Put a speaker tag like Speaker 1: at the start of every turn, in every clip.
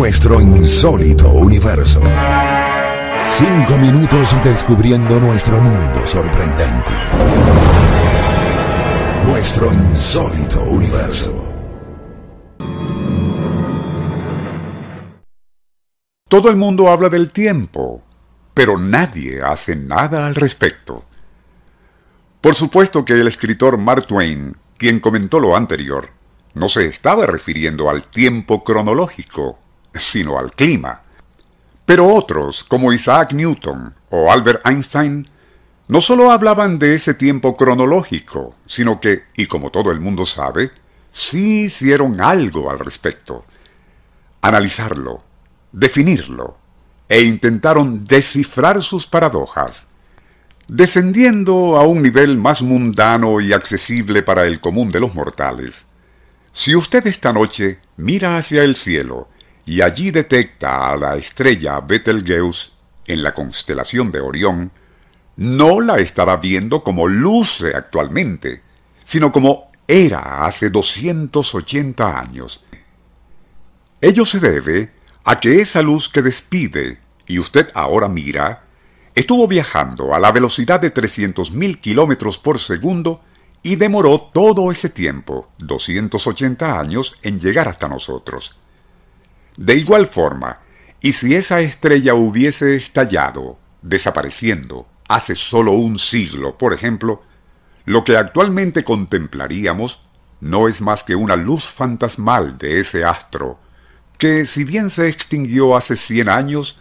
Speaker 1: nuestro insólito universo. Cinco minutos descubriendo nuestro mundo sorprendente. Nuestro insólito universo.
Speaker 2: Todo el mundo habla del tiempo, pero nadie hace nada al respecto. Por supuesto que el escritor Mark Twain, quien comentó lo anterior, no se estaba refiriendo al tiempo cronológico, sino al clima. Pero otros, como Isaac Newton o Albert Einstein, no solo hablaban de ese tiempo cronológico, sino que, y como todo el mundo sabe, sí hicieron algo al respecto. Analizarlo, definirlo, e intentaron descifrar sus paradojas. Descendiendo a un nivel más mundano y accesible para el común de los mortales, si usted esta noche mira hacia el cielo y allí detecta a la estrella Betelgeuse en la constelación de Orión, no la estará viendo como luce actualmente, sino como era hace 280 años. Ello se debe a que esa luz que despide y usted ahora mira, estuvo viajando a la velocidad de 300.000 kilómetros por segundo y demoró todo ese tiempo, 280 años, en llegar hasta nosotros. De igual forma, y si esa estrella hubiese estallado, desapareciendo, hace solo un siglo, por ejemplo, lo que actualmente contemplaríamos no es más que una luz fantasmal de ese astro, que si bien se extinguió hace cien años,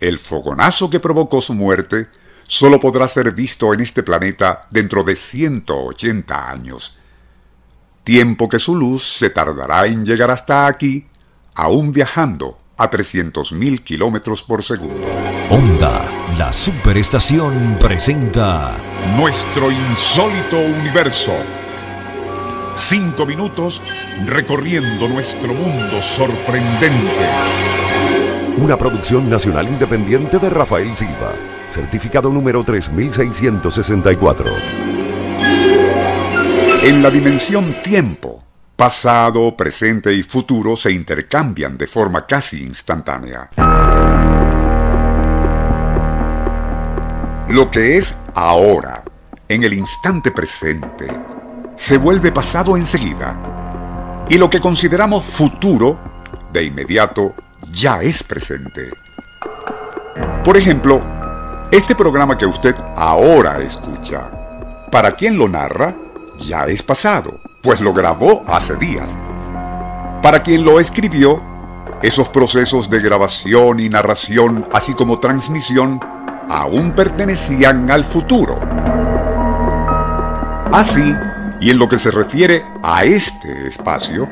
Speaker 2: el fogonazo que provocó su muerte solo podrá ser visto en este planeta dentro de 180 años. Tiempo que su luz se tardará en llegar hasta aquí, aún viajando a 300.000 kilómetros por segundo.
Speaker 1: Onda, la superestación presenta
Speaker 2: Nuestro insólito universo Cinco minutos recorriendo nuestro mundo sorprendente.
Speaker 1: Una producción nacional independiente de Rafael Silva. Certificado número 3664.
Speaker 2: En la dimensión tiempo, pasado, presente y futuro se intercambian de forma casi instantánea. Lo que es ahora, en el instante presente, se vuelve pasado enseguida. Y lo que consideramos futuro, de inmediato, ya es presente. Por ejemplo, este programa que usted ahora escucha, para quien lo narra, ya es pasado, pues lo grabó hace días. Para quien lo escribió, esos procesos de grabación y narración, así como transmisión, aún pertenecían al futuro. Así, y en lo que se refiere a este espacio,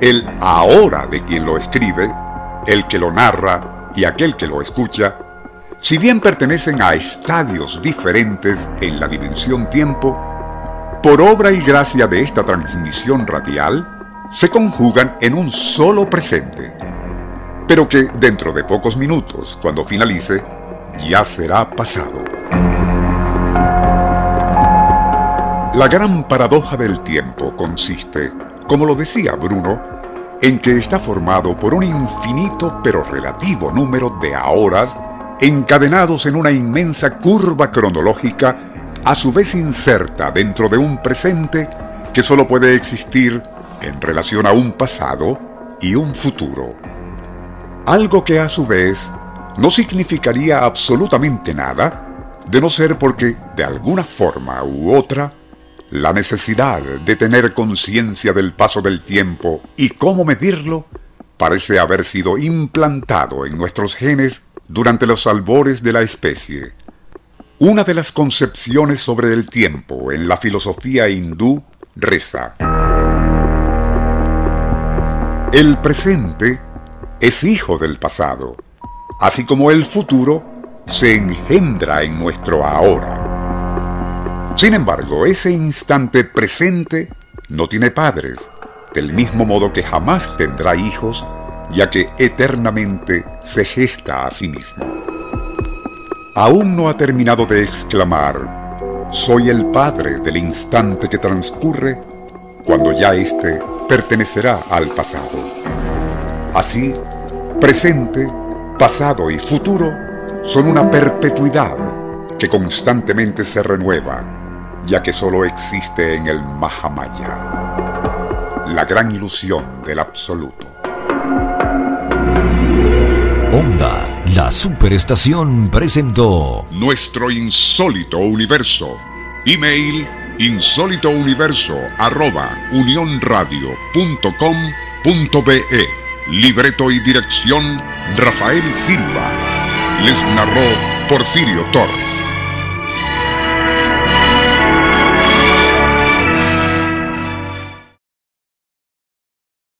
Speaker 2: el ahora de quien lo escribe, el que lo narra y aquel que lo escucha, si bien pertenecen a estadios diferentes en la dimensión tiempo, por obra y gracia de esta transmisión radial, se conjugan en un solo presente, pero que dentro de pocos minutos, cuando finalice, ya será pasado. La gran paradoja del tiempo consiste, como lo decía Bruno, en que está formado por un infinito pero relativo número de ahoras encadenados en una inmensa curva cronológica, a su vez inserta dentro de un presente que solo puede existir en relación a un pasado y un futuro. Algo que a su vez no significaría absolutamente nada, de no ser porque, de alguna forma u otra, la necesidad de tener conciencia del paso del tiempo y cómo medirlo parece haber sido implantado en nuestros genes durante los albores de la especie. Una de las concepciones sobre el tiempo en la filosofía hindú reza. El presente es hijo del pasado, así como el futuro se engendra en nuestro ahora. Sin embargo, ese instante presente no tiene padres, del mismo modo que jamás tendrá hijos, ya que eternamente se gesta a sí mismo. Aún no ha terminado de exclamar, soy el padre del instante que transcurre, cuando ya éste pertenecerá al pasado. Así,
Speaker 3: Presente, pasado y futuro son una perpetuidad que constantemente se renueva, ya que solo existe en el Mahamaya, la gran ilusión del absoluto.
Speaker 4: Onda, la superestación presentó
Speaker 2: Nuestro insólito universo. Email insólitouniverso arroba unionradio.com.be Libreto y dirección Rafael Silva. Les narró Porfirio Torres.